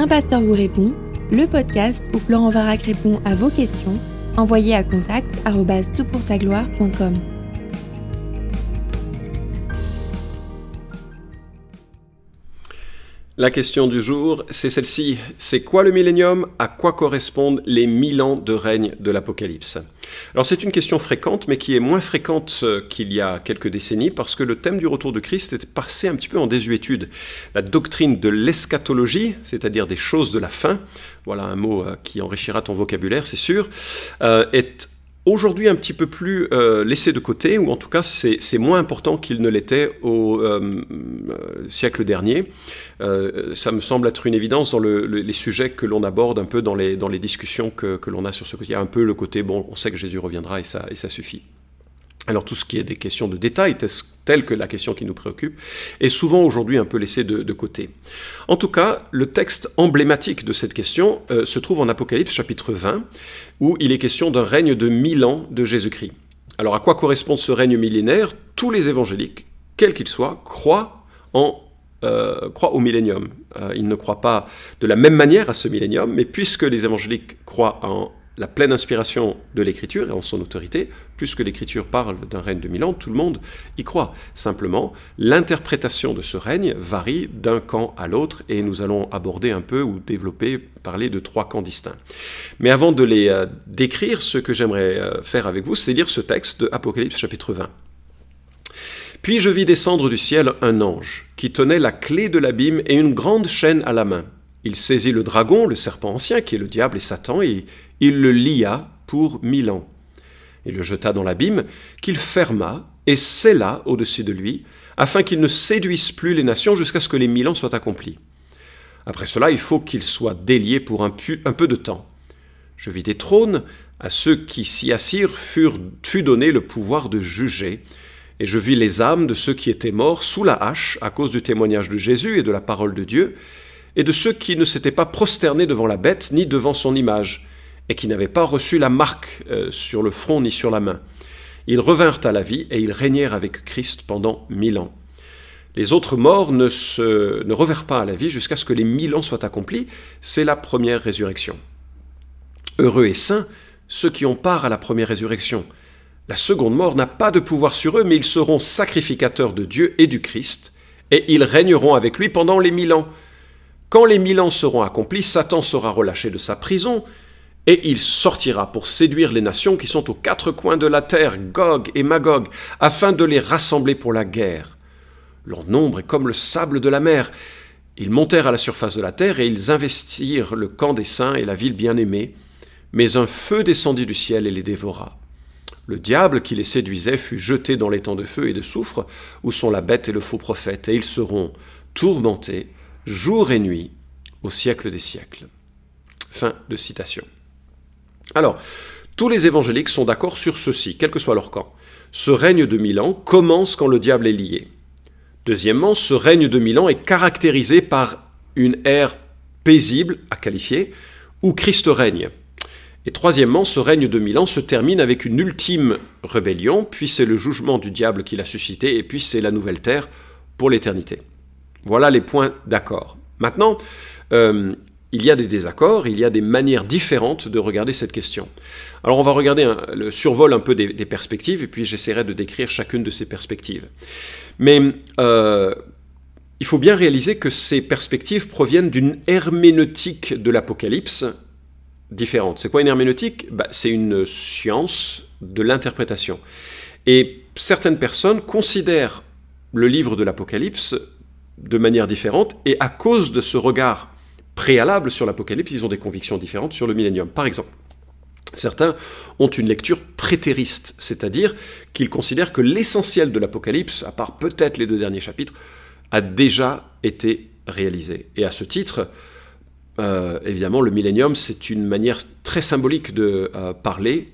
Un pasteur vous répond, le podcast où Florent Varac répond à vos questions, envoyez à contact gloire.com La question du jour, c'est celle-ci. C'est quoi le millénium? À quoi correspondent les mille ans de règne de l'Apocalypse? Alors c'est une question fréquente, mais qui est moins fréquente euh, qu'il y a quelques décennies, parce que le thème du retour de Christ est passé un petit peu en désuétude. La doctrine de l'eschatologie, c'est-à-dire des choses de la fin, voilà un mot euh, qui enrichira ton vocabulaire, c'est sûr, euh, est aujourd'hui un petit peu plus euh, laissé de côté, ou en tout cas c'est moins important qu'il ne l'était au euh, euh, siècle dernier. ça me semble être une évidence dans les sujets que l'on aborde un peu dans les, discussions que, l'on a sur ce côté. Il y a un peu le côté, bon, on sait que Jésus reviendra et ça suffit. Alors tout ce qui est des questions de détail, telles que la question qui nous préoccupe, est souvent aujourd'hui un peu laissé de, côté. En tout cas, le texte emblématique de cette question euh, se trouve en Apocalypse chapitre 20, où il est question d'un règne de mille ans de Jésus-Christ. Alors à quoi correspond ce règne millénaire? Tous les évangéliques, quels qu'ils soient, croient en euh, au millénium. Euh, ils ne croient pas de la même manière à ce millénium, mais puisque les évangéliques croient en la pleine inspiration de l'écriture et en son autorité, puisque l'écriture parle d'un règne de mille ans, tout le monde y croit. Simplement, l'interprétation de ce règne varie d'un camp à l'autre et nous allons aborder un peu ou développer, parler de trois camps distincts. Mais avant de les euh, décrire, ce que j'aimerais euh, faire avec vous, c'est lire ce texte de Apocalypse chapitre 20. Puis je vis descendre du ciel un ange qui tenait la clé de l'abîme et une grande chaîne à la main. Il saisit le dragon, le serpent ancien, qui est le diable et Satan, et il le lia pour mille ans. Il le jeta dans l'abîme, qu'il ferma et scella au-dessus de lui, afin qu'il ne séduise plus les nations jusqu'à ce que les mille ans soient accomplis. Après cela, il faut qu'il soit délié pour un, peu de temps. Je vis des trônes, à ceux qui s'y assirent fut donné le pouvoir de juger, et je vis les âmes de ceux qui étaient morts sous la hache à cause du témoignage de Jésus et de la parole de Dieu, et de ceux qui ne s'étaient pas prosternés devant la bête ni devant son image, et qui n'avaient pas reçu la marque euh, sur le front ni sur la main. Ils revinrent à la vie et ils régnèrent avec Christ pendant mille ans. Les autres morts ne, ne revinrent pas à la vie jusqu'à ce que les mille ans soient accomplis. C'est la première résurrection. Heureux et saints ceux qui ont part à la première résurrection. La seconde mort n'a pas de pouvoir sur eux, mais ils seront sacrificateurs de Dieu et du Christ, et ils régneront avec lui pendant les mille ans. Quand les mille ans seront accomplis, Satan sera relâché de sa prison, et il sortira pour séduire les nations qui sont aux quatre coins de la terre, Gog et Magog, afin de les rassembler pour la guerre. Leur nombre est comme le sable de la mer. Ils montèrent à la surface de la terre et ils investirent le camp des saints et la ville bien-aimée, mais un feu descendit du ciel et les dévora. Le diable qui les séduisait fut jeté dans les temps de feu et de soufre, où sont la bête et le faux prophète, et ils seront tourmentés jour et nuit au siècle des siècles. Fin de citation. Alors, tous les évangéliques sont d'accord sur ceci, quel que soit leur camp. Ce règne de mille ans commence quand le diable est lié. Deuxièmement, ce règne de mille ans est caractérisé par une ère paisible à qualifier, où Christ règne. Et troisièmement, ce règne de mille ans se termine avec une ultime rébellion, puis c'est le jugement du diable qui l'a suscité, et puis c'est la nouvelle terre pour l'éternité. Voilà les points d'accord. Maintenant, euh, il y a des désaccords, il y a des manières différentes de regarder cette question. Alors on va regarder le survol un peu des, perspectives, et puis j'essaierai de décrire chacune de ces perspectives. Mais euh, il faut bien réaliser que ces perspectives proviennent d'une herméneutique de l'Apocalypse différente. C'est quoi une herméneutique? Bah, C'est une science de l'interprétation. Et certaines personnes considèrent le livre de l'Apocalypse de manière différente, et à cause de ce regard préalable sur l'Apocalypse, ils ont des convictions différentes sur le millénium. Par exemple, certains ont une lecture prétériste, c'est-à-dire qu'ils considèrent que l'essentiel de l'Apocalypse, à part peut-être les deux derniers chapitres, a déjà été réalisé. Et à ce titre, euh, évidemment, le millénium, c'est une manière très symbolique de euh, parler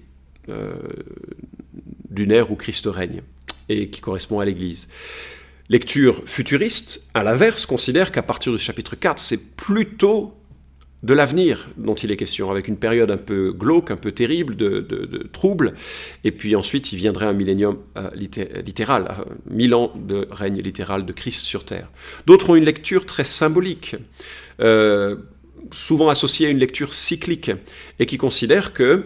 euh, d'une ère où Christ règne et qui correspond à l'Église. Lecture futuriste, à l'inverse, considère qu'à partir du chapitre 4, c'est plutôt de l'avenir dont il est question, avec une période un peu glauque, un peu terrible, de, de, trouble, et puis ensuite il viendrait un millénium euh, littéral, euh, mille ans de règne littéral de Christ sur terre. D'autres ont une lecture très symbolique. Euh, souvent associé à une lecture cyclique et qui considère que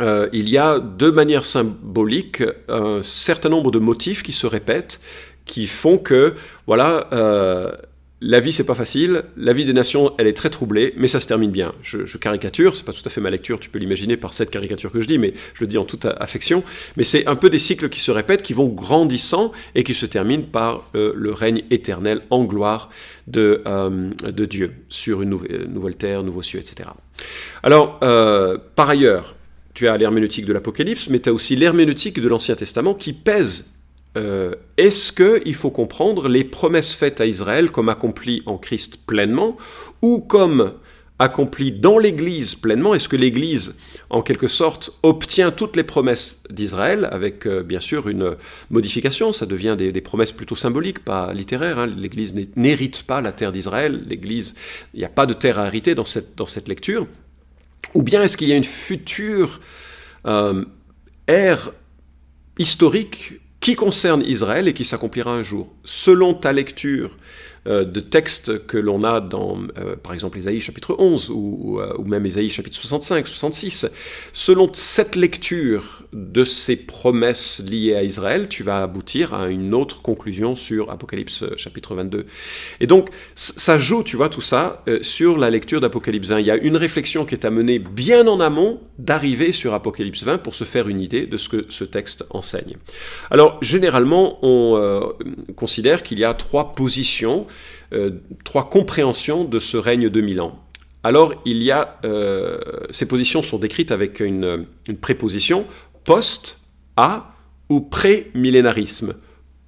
euh, il y a de manière symbolique un certain nombre de motifs qui se répètent, qui font que, voilà, euh, la vie c'est pas facile, la vie des nations elle est très troublée, mais ça se termine bien. Je, je caricature, c'est pas tout à fait ma lecture, tu peux l'imaginer par cette caricature que je dis, mais je le dis en toute affection. Mais c'est un peu des cycles qui se répètent, qui vont grandissant et qui se terminent par euh, le règne éternel en gloire de, de Dieu sur une nouvelle, terre, nouveau cieux, etc. Alors, par ailleurs, tu as l'herméneutique de l'Apocalypse, mais tu as aussi l'herméneutique de l'Ancien Testament qui pèse. Euh, est-ce qu'il faut comprendre les promesses faites à Israël comme accomplies en Christ pleinement, ou comme accomplies dans l'Église pleinement? Est-ce que l'Église, en quelque sorte, obtient toutes les promesses d'Israël, avec euh, bien sûr une modification? Ça devient des, promesses plutôt symboliques, pas littéraires. Hein. L'Église n'hérite pas la terre d'Israël. L'Église, il n'y a pas de terre à hériter dans cette, dans cette lecture. Ou bien est-ce qu'il y a une future euh, ère historique qui concerne Israël et qui s'accomplira un jour? Selon ta lecture euh, de textes que l'on a dans, euh, par exemple, Ésaïe chapitre 11 ou, ou, même Ésaïe chapitre 65, 66, selon cette lecture de ces promesses liées à Israël, tu vas aboutir à une autre conclusion sur Apocalypse euh, chapitre 22. Et donc, ça joue, tu vois, tout ça euh, sur la lecture d'Apocalypse 20. Il y a une réflexion qui est amenée bien en amont d'arriver sur Apocalypse 20 pour se faire une idée de ce que ce texte enseigne. Alors, généralement, on euh, considère qu'il y a trois positions, trois compréhensions de ce règne de mille ans. Alors, il y a, ces positions sont décrites avec une, une préposition post, à ou pré-millénarisme.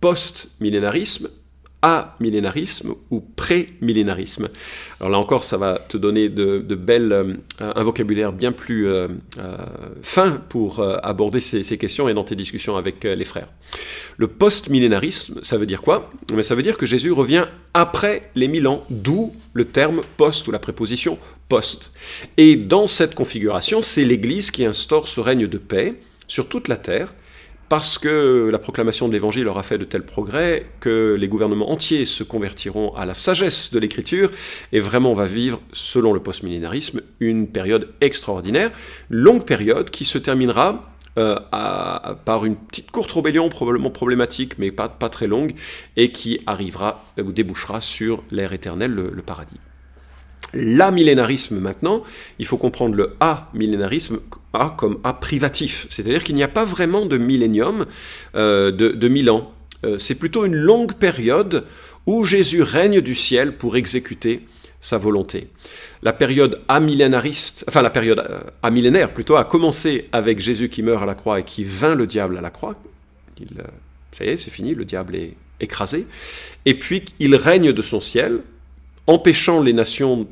Post-millénarisme, à-millénarisme ou pré-millénarisme. Alors là encore, ça va te donner de, belles, euh, un vocabulaire bien plus euh, euh, fin pour aborder ces, questions et dans tes discussions avec les frères. Le post-millénarisme, ça veut dire quoi? Mais Ça veut dire que Jésus revient après les mille ans, d'où le terme post ou la préposition post. Et dans cette configuration, c'est l'Église qui instaure ce règne de paix sur toute la terre, parce que la proclamation de l'Évangile aura fait de tels progrès que les gouvernements entiers se convertiront à la sagesse de l'Écriture, et vraiment on va vivre, selon le postmillénarisme, une période extraordinaire, longue période qui se terminera euh, par une petite courte rébellion probablement problématique, mais pas, pas très longue, et qui arrivera ou débouchera sur l'ère éternelle, le paradis l'amillénarisme maintenant, il faut comprendre le a-millénarisme A comme A privatif, c'est-à-dire qu'il n'y a pas vraiment de millénium euh, de, mille ans. Euh, c'est plutôt une longue période où Jésus règne du ciel pour exécuter sa volonté. La période amillénariste, enfin la période euh, amillénaire plutôt, a commencé avec Jésus qui meurt à la croix et qui vainc le diable à la croix. Ça y est, c'est fini, le diable est écrasé. Et puis il règne de son ciel empêchant les nations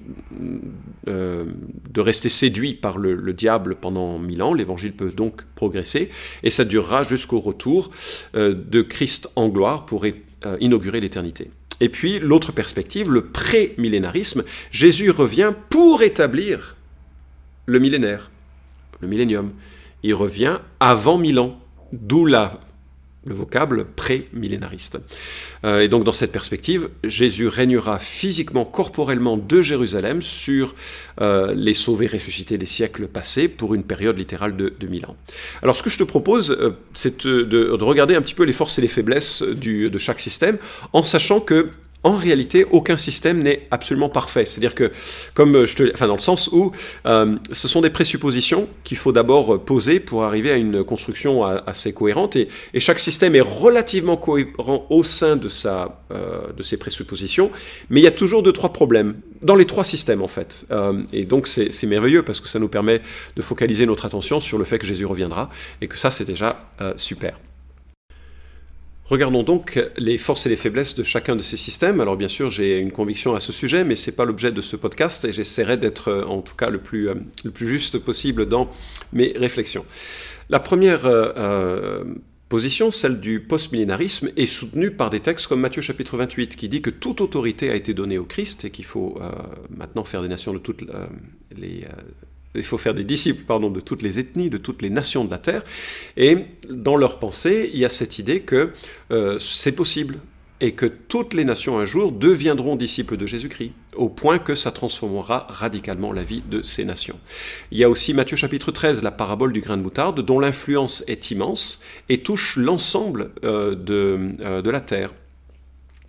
euh, de rester séduits par le, diable pendant mille ans. L'évangile peut donc progresser et ça durera jusqu'au retour euh, de Christ en gloire pour euh, inaugurer l'éternité. Et puis l'autre perspective, le pré-millénarisme, Jésus revient pour établir le millénaire, le millénium. Il revient avant mille ans, d'où la le vocable pré-millénariste. Euh, et donc dans cette perspective, Jésus régnera physiquement, corporellement de Jérusalem sur euh, les sauvés ressuscités des siècles passés pour une période littérale de, de 1000 ans. Alors ce que je te propose, euh, c'est de, regarder un petit peu les forces et les faiblesses de chaque système, en sachant que en réalité, aucun système n'est absolument parfait. C'est-à-dire que, comme je te, enfin, dans le sens où euh, ce sont des présuppositions qu'il faut d'abord poser pour arriver à une construction assez cohérente, et, chaque système est relativement cohérent au sein de, sa, euh, de ses présuppositions, mais il y a toujours deux, trois problèmes dans les trois systèmes, en fait. Euh, et donc, c'est merveilleux parce que ça nous permet de focaliser notre attention sur le fait que Jésus reviendra, et que ça, c'est déjà super. Regardons donc les forces et les faiblesses de chacun de ces systèmes. Alors bien sûr, j'ai une conviction à ce sujet, mais ce n'est pas l'objet de ce podcast et j'essaierai d'être euh, en tout cas le plus, euh, le plus juste possible dans mes réflexions. La première euh, position, celle du postmillénarisme, est soutenue par des textes comme Matthieu chapitre 28, qui dit que toute autorité a été donnée au Christ et qu'il faut maintenant faire des nations de toutes les il faut faire des disciples pardon, de toutes les ethnies, de toutes les nations de la terre. Et dans leur pensée, il y a cette idée que euh, c'est possible et que toutes les nations un jour deviendront disciples de Jésus-Christ, au point que ça transformera radicalement la vie de ces nations. Il y a aussi Matthieu chapitre 13, la parabole du grain de moutarde, dont l'influence est immense et touche l'ensemble euh, euh, de la terre.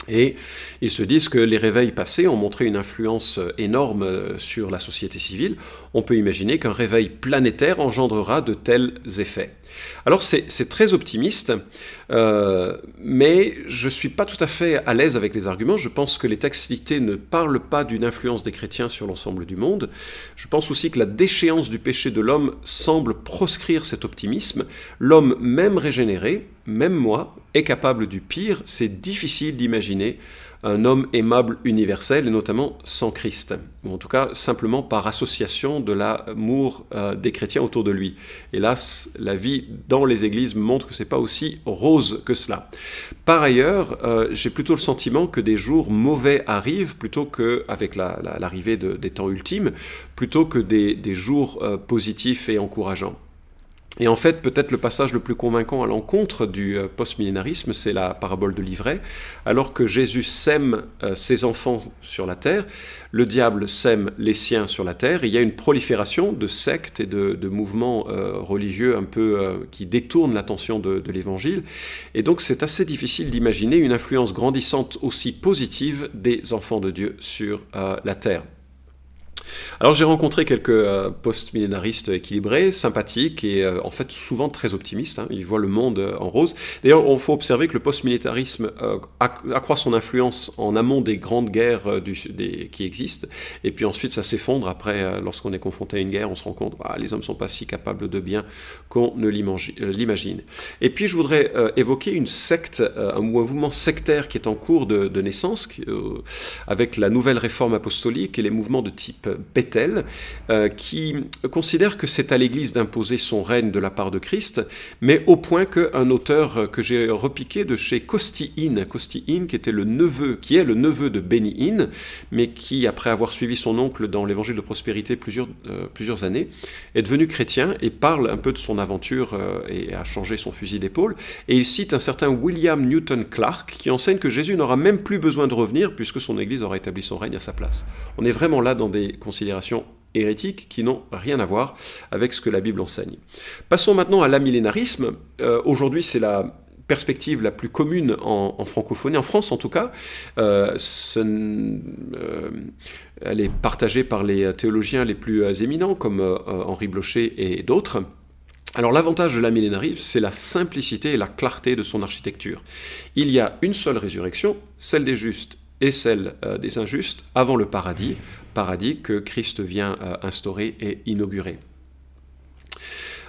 Et ils se disent que les réveils passés ont montré une influence énorme sur la société civile. On peut imaginer qu'un réveil planétaire engendrera de tels effets. Alors c'est très optimiste, euh, mais je ne suis pas tout à fait à l'aise avec les arguments. Je pense que les textes cités ne parlent pas d'une influence des chrétiens sur l'ensemble du monde. Je pense aussi que la déchéance du péché de l'homme semble proscrire cet optimisme. L'homme, même régénéré, même moi, est capable du pire. C'est difficile d'imaginer un homme aimable universel, et notamment sans Christ, ou en tout cas simplement par association de l'amour euh, des chrétiens autour de lui. Hélas, la vie dans les églises montre que c'est pas aussi rose que cela. Par ailleurs, euh, j'ai plutôt le sentiment que des jours mauvais arrivent plutôt que, avec l'arrivée des temps ultimes, plutôt que des, jours euh, positifs et encourageants. Et en fait, peut-être le passage le plus convaincant à l'encontre du euh, post-millénarisme, c'est la parabole de l'ivraie. Alors que Jésus sème euh, ses enfants sur la terre, le diable sème les siens sur la terre. il y a une prolifération de sectes et de, mouvements euh, religieux un peu qui détournent l'attention de, de l'évangile. Et donc, c'est assez difficile d'imaginer une influence grandissante aussi positive des enfants de Dieu sur la terre. Alors j'ai rencontré quelques euh, post-millénaristes équilibrés, sympathiques et euh, en fait souvent très optimistes. Hein. Ils voient le monde euh, en rose. D'ailleurs, il faut observer que le post-militarisme accroît son influence en amont des grandes guerres qui existent. Et puis ensuite, ça s'effondre. Après, lorsqu'on est confronté à une guerre, on se rend compte que ah, les hommes ne sont pas si capables de bien qu'on ne l'imagine. Et puis je voudrais évoquer une secte, un mouvement sectaire qui est en cours de naissance, avec la nouvelle réforme apostolique et les mouvements de type Bethel, euh, qui considère que c'est à l'Église d'imposer son règne de la part de Christ, mais au point qu'un auteur que j'ai repiqué de chez Costi In, Costi In, qui était le neveu, qui est le neveu de Benny In, mais qui, après avoir suivi son oncle dans l'Évangile de prospérité plusieurs, euh, plusieurs années, est devenu chrétien et parle un peu de son aventure euh, et a changé son fusil d'épaule. Et il cite un certain William Newton Clark qui enseigne que Jésus n'aura même plus besoin de revenir puisque son Église aura établi son règne à sa place. On est vraiment là dans des considérations hérétiques qui n'ont rien à voir avec ce que la Bible enseigne. Passons maintenant à l'amillénarisme. Euh, aujourd'hui, c'est la perspective la plus commune en, francophonie, en France en tout cas. Euh, euh, elle est partagée par les théologiens les plus éminents, comme Henri Blocher et d'autres. Alors l'avantage de l'amillénarisme, c'est la simplicité et la clarté de son architecture. Il y a une seule résurrection, celle des justes et celle des injustes, avant le paradis, paradis que Christ vient euh, instaurer et inaugurer.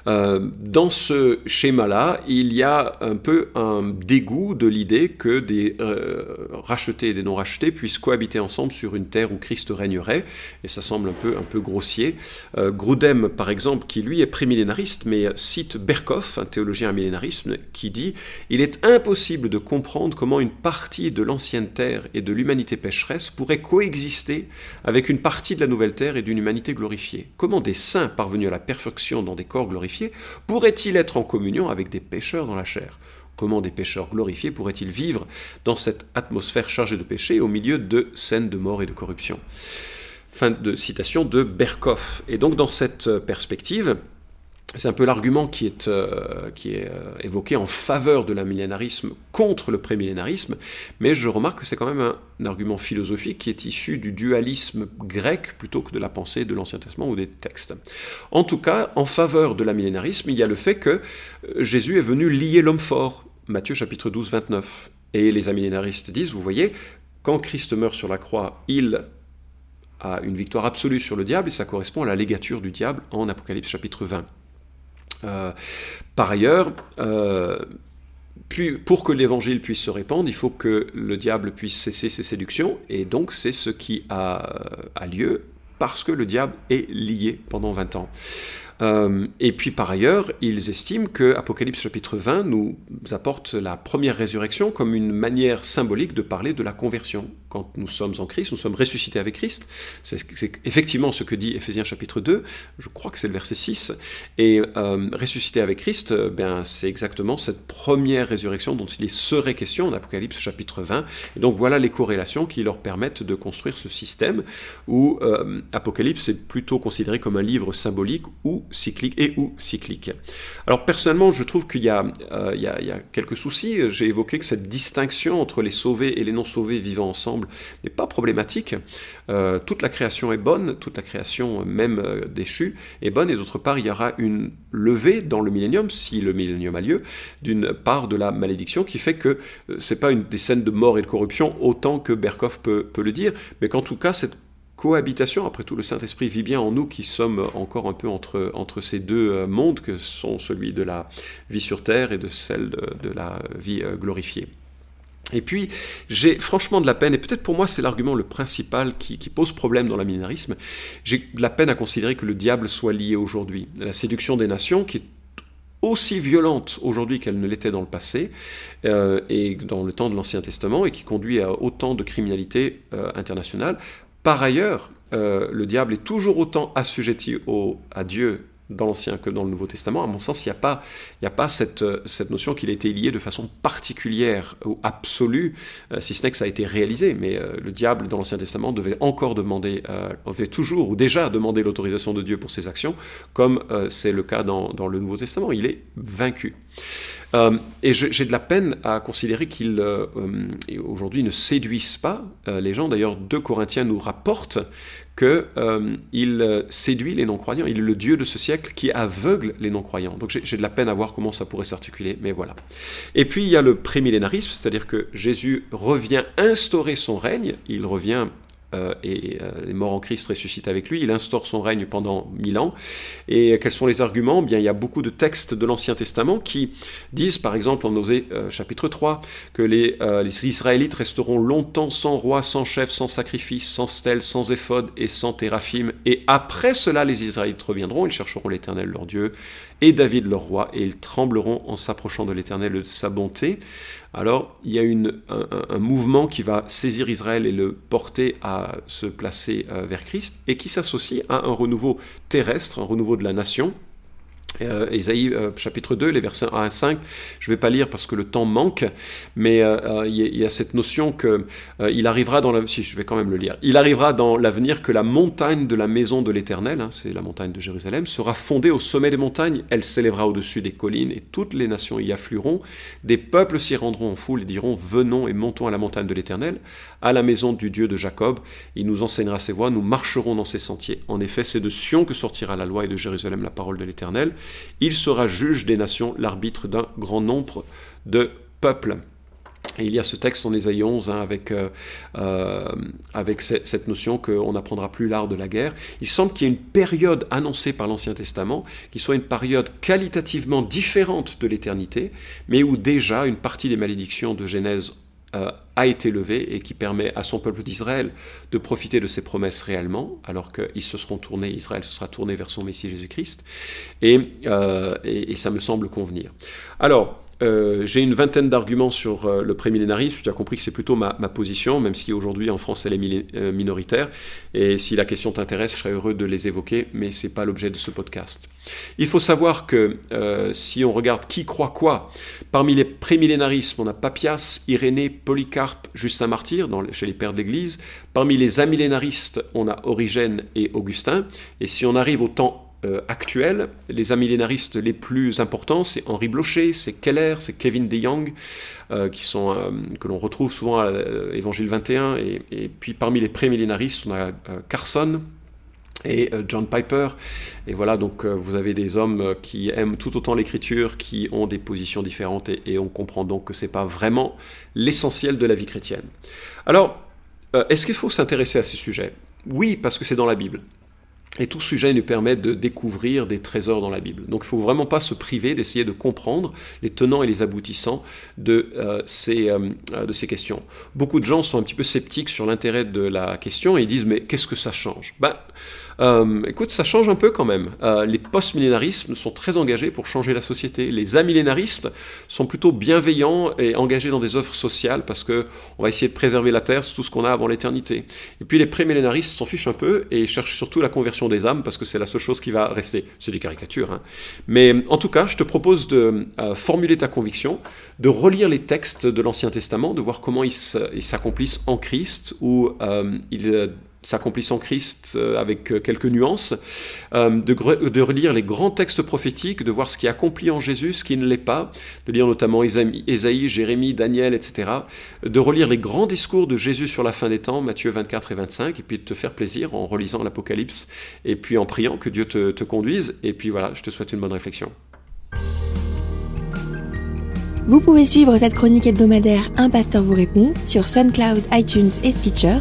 Euh, dans ce schéma-là, il y a un peu un dégoût de l'idée que des euh, rachetés et des non-rachetés puissent cohabiter ensemble sur une terre où Christ régnerait, et ça semble un peu, un peu grossier. Euh, Grudem, par exemple, qui lui est prémillénariste, mais cite Berkoff, un théologien millénariste, qui dit « Il est impossible de comprendre comment une partie de l'ancienne terre et de l'humanité pécheresse pourrait coexister avec une partie de la nouvelle terre et d'une humanité glorifiée. Comment des saints parvenus à la perfection dans des corps glorifiés pourrait-il être en communion avec des pécheurs dans la chair? Comment des pécheurs glorifiés pourraient-ils vivre dans cette atmosphère chargée de péché au milieu de scènes de mort et de corruption? Fin de citation de Berkoff. Et donc dans cette perspective, c'est un peu l'argument qui est, euh, euh, évoqué en faveur de l'amillénarisme contre le prémillénarisme, mais je remarque que c'est quand même un, argument philosophique qui est issu du dualisme grec plutôt que de la pensée de l'Ancien Testament ou des textes. En tout cas, en faveur de l'amillénarisme, il y a le fait que euh, Jésus est venu lier l'homme fort, Matthieu chapitre 12, 29. Et les amillénaristes disent, vous voyez, quand Christ meurt sur la croix, il a une victoire absolue sur le diable, et ça correspond à la légature du diable en Apocalypse chapitre 20. Euh, par ailleurs, euh, pour que l'évangile puisse se répandre, il faut que le diable puisse cesser ses séductions, et donc c'est ce qui a, lieu parce que le diable est lié pendant 20 ans. Et puis par ailleurs, ils estiment que Apocalypse chapitre 20 nous apporte la première résurrection comme une manière symbolique de parler de la conversion. Quand nous sommes en Christ, nous sommes ressuscités avec Christ. C'est effectivement ce que dit Ephésiens chapitre 2, je crois que c'est le verset 6. Et euh, ressuscité avec Christ, euh, ben, c'est exactement cette première résurrection dont il serait question en Apocalypse chapitre 20. Et donc voilà les corrélations qui leur permettent de construire ce système où euh, Apocalypse est plutôt considéré comme un livre symbolique ou cyclique et ou cyclique. Alors personnellement, je trouve qu'il y, euh, y, a quelques soucis. J'ai évoqué que cette distinction entre les sauvés et les non sauvés vivant ensemble n'est pas problématique. Euh, toute la création est bonne, toute la création même déchue est bonne, et d'autre part, il y aura une levée dans le millénium, si le millénium a lieu, d'une part de la malédiction qui fait que c'est pas une des scènes de mort et de corruption autant que Berkhoff peut, peut le dire, mais qu'en tout cas, cette cohabitation, après tout le Saint-Esprit vit bien en nous qui sommes encore un peu entre, entre ces deux euh, mondes que sont celui de la vie sur terre et de celle de, la vie euh, glorifiée. Et puis, j'ai franchement de la peine, et peut-être pour moi c'est l'argument le principal qui, pose problème dans l'amillénarisme, j'ai de la peine à considérer que le diable soit lié aujourd'hui. La séduction des nations, qui est aussi violente aujourd'hui qu'elle ne l'était dans le passé euh, et dans le temps de l'Ancien Testament et qui conduit à autant de criminalité internationale, par ailleurs, euh, le diable est toujours autant assujetti à Dieu dans l'Ancien que dans le Nouveau Testament. À mon sens, il n'y a pas, pas cette, notion qu'il a été lié de façon particulière ou absolue, euh, si ce n'est que ça a été réalisé. Mais euh, le diable dans l'Ancien Testament devait encore demander, devait toujours ou déjà demander l'autorisation de Dieu pour ses actions, comme c'est le cas dans, dans, le Nouveau Testament. Il est vaincu. Euh, et j'ai de la peine à considérer euh, euh, aujourd'hui ne séduisent pas les gens. D'ailleurs, 2 Corinthiens nous rapporte qu'il séduit les non-croyants. Il est le Dieu de ce siècle qui aveugle les non-croyants. Donc j'ai de la peine à voir comment ça pourrait s'articuler, mais voilà. Et puis il y a le prémillénarisme, c'est-à-dire que Jésus revient instaurer son règne, il revient euh, et euh, les morts en Christ ressuscitent avec lui. Il instaure son règne pendant mille ans. Et quels sont les arguments? Bien, il y a beaucoup de textes de l'Ancien Testament qui disent, par exemple, en Osée euh, chapitre 3, que les, Israélites resteront longtemps sans roi, sans chef, sans sacrifice, sans stèle, sans éphode et sans téraphim. Et après cela, les Israélites reviendront, ils chercheront l'Éternel leur Dieu et David leur roi, et ils trembleront en s'approchant de l'Éternel de sa bonté. Alors il y a un, mouvement qui va saisir Israël et le porter à se placer euh, vers Christ, et qui s'associe à un renouveau terrestre, un renouveau de la nation, euh, Isaïe euh, chapitre 2, les versets 1 à 5, je ne vais pas lire parce que le temps manque, mais euh, il y, a cette notion que il arrivera dans si je vais quand même le lire, il arrivera dans l'avenir que la montagne de la maison de l'Éternel, hein, c'est la montagne de Jérusalem, sera fondée au sommet des montagnes, elle s'élèvera au-dessus des collines et toutes les nations y afflueront, des peuples s'y rendront en foule et diront venons et montons à la montagne de l'Éternel, à la maison du Dieu de Jacob, il nous enseignera ses voies, nous marcherons dans ses sentiers. En effet, c'est de Sion que sortira la loi et de Jérusalem la parole de l'Éternel. Il sera juge des nations, l'arbitre d'un grand nombre de peuples. Et il y a ce texte en Ésaïe 11 hein, avec, euh, euh, avec cette notion qu'on n'apprendra plus l'art de la guerre. Il semble qu'il y ait une période annoncée par l'Ancien Testament qui soit une période qualitativement différente de l'éternité, mais où déjà une partie des malédictions de Genèse a été levé et qui permet à son peuple d'Israël de profiter de ses promesses réellement, alors qu'ils se seront tournés, Israël se sera tourné vers son Messie Jésus-Christ, et, euh, et, et, ça me semble convenir. Alors, euh, j'ai une vingtaine d'arguments sur euh, le prémillénarisme. Tu as compris que c'est plutôt ma, position, même si aujourd'hui en France elle est euh, minoritaire. Et si la question t'intéresse, je serais heureux de les évoquer, mais ce n'est pas l'objet de ce podcast. Il faut savoir que si on regarde qui croit quoi, parmi les prémillénarismes, on a Papias, Irénée, Polycarpe, Justin Martyr chez les pères de l'Église. Parmi les amillénaristes, on a Origène et Augustin. Et si on arrive au temps euh, actuels. Les amillénaristes les plus importants, c'est Henri Blocher, c'est Keller, c'est Kevin DeYoung, euh, qui sont, euh, que l'on retrouve souvent à l'Évangile 21. Et, puis parmi les prémillénaristes, on a Carson, et John Piper. Et voilà, donc vous avez des hommes qui aiment tout autant l'écriture, qui ont des positions différentes, et, et on comprend donc que ce n'est pas vraiment l'essentiel de la vie chrétienne. Alors, est-ce qu'il faut s'intéresser à ces sujets? Oui, parce que c'est dans la Bible. Et tout sujet nous permet de découvrir des trésors dans la Bible. Donc il ne faut vraiment pas se priver d'essayer de comprendre les tenants et les aboutissants de, euh, ces, euh, de ces questions. Beaucoup de gens sont un petit peu sceptiques sur l'intérêt de la question et ils disent mais qu'est-ce que ça change? Ben, Euh, écoute, ça change un peu quand même. Euh, les post-millénarismes sont très engagés pour changer la société. Les amillénaristes sont plutôt bienveillants et engagés dans des offres sociales parce que on va essayer de préserver la Terre, c'est tout ce qu'on a avant l'éternité. Et puis les pré-millénaristes s'en fichent un peu et cherchent surtout la conversion des âmes parce que c'est la seule chose qui va rester. C'est des caricatures. Hein. Mais en tout cas, je te propose de euh, formuler ta conviction, de relire les textes de l'Ancien Testament, de voir comment ils s'accomplissent en Christ ou ils s'accomplissent en Christ euh, avec euh, quelques nuances, euh, de, relire les grands textes prophétiques, de voir ce qui est accompli en Jésus, ce qui ne l'est pas, de lire notamment Ésaïe, Jérémie, Daniel, etc., de relire les grands discours de Jésus sur la fin des temps, Matthieu 24 et 25, et puis de te faire plaisir en relisant l'Apocalypse, et puis en priant que Dieu te, te conduise, et puis voilà, je te souhaite une bonne réflexion. Vous pouvez suivre cette chronique hebdomadaire Un pasteur vous répond sur SoundCloud, iTunes et Stitcher